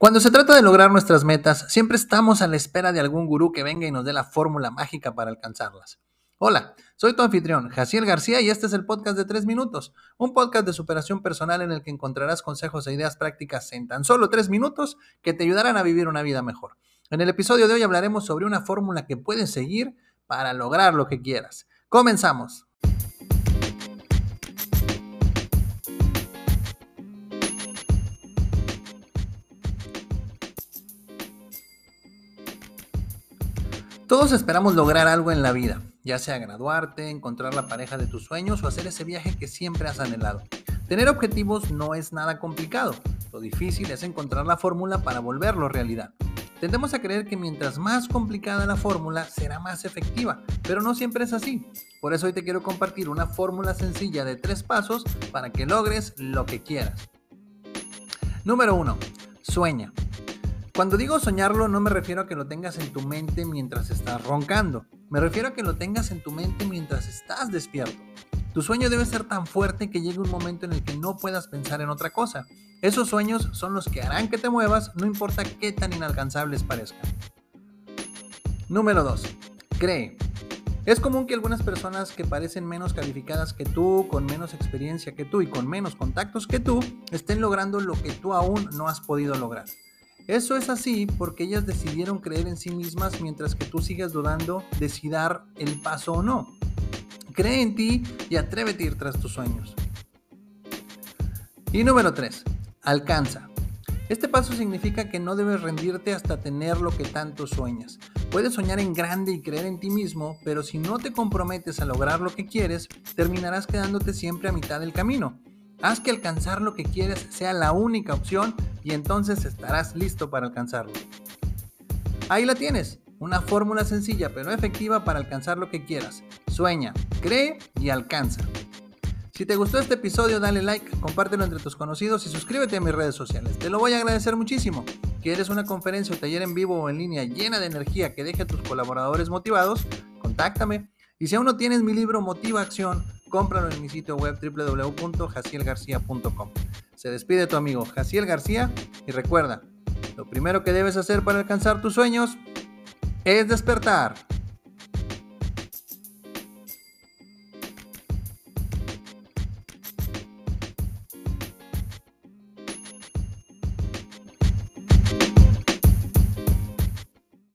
Cuando se trata de lograr nuestras metas, siempre estamos a la espera de algún gurú que venga y nos dé la fórmula mágica para alcanzarlas. Hola, soy tu anfitrión, Jaciel García, y este es el podcast de 3 minutos, un podcast de superación personal en el que encontrarás consejos e ideas prácticas en tan solo 3 minutos que te ayudarán a vivir una vida mejor. En el episodio de hoy hablaremos sobre una fórmula que puedes seguir para lograr lo que quieras. Comenzamos. Todos esperamos lograr algo en la vida, ya sea graduarte, encontrar la pareja de tus sueños o hacer ese viaje que siempre has anhelado. Tener objetivos no es nada complicado, lo difícil es encontrar la fórmula para volverlo realidad. Tendemos a creer que mientras más complicada la fórmula será más efectiva, pero no siempre es así. Por eso hoy te quiero compartir una fórmula sencilla de tres pasos para que logres lo que quieras. Número 1. Sueña. Cuando digo soñarlo no me refiero a que lo tengas en tu mente mientras estás roncando, me refiero a que lo tengas en tu mente mientras estás despierto. Tu sueño debe ser tan fuerte que llegue un momento en el que no puedas pensar en otra cosa. Esos sueños son los que harán que te muevas, no importa qué tan inalcanzables parezcan. Número 2. Cree. Es común que algunas personas que parecen menos calificadas que tú, con menos experiencia que tú y con menos contactos que tú, estén logrando lo que tú aún no has podido lograr. Eso es así porque ellas decidieron creer en sí mismas mientras que tú sigas dudando de si dar el paso o no. Cree en ti y atrévete a ir tras tus sueños. Y número 3. Alcanza. Este paso significa que no debes rendirte hasta tener lo que tanto sueñas. Puedes soñar en grande y creer en ti mismo, pero si no te comprometes a lograr lo que quieres, terminarás quedándote siempre a mitad del camino. Haz que alcanzar lo que quieres sea la única opción y entonces estarás listo para alcanzarlo. Ahí la tienes, una fórmula sencilla pero efectiva para alcanzar lo que quieras. Sueña, cree y alcanza. Si te gustó este episodio, dale like, compártelo entre tus conocidos y suscríbete a mis redes sociales. Te lo voy a agradecer muchísimo. ¿Quieres una conferencia o taller en vivo o en línea llena de energía que deje a tus colaboradores motivados? Contáctame. Y si aún no tienes mi libro Motiva Acción, cómpralo en mi sitio web www.jacielgarcía.com. Se despide tu amigo Jaciel García y recuerda, lo primero que debes hacer para alcanzar tus sueños es despertar.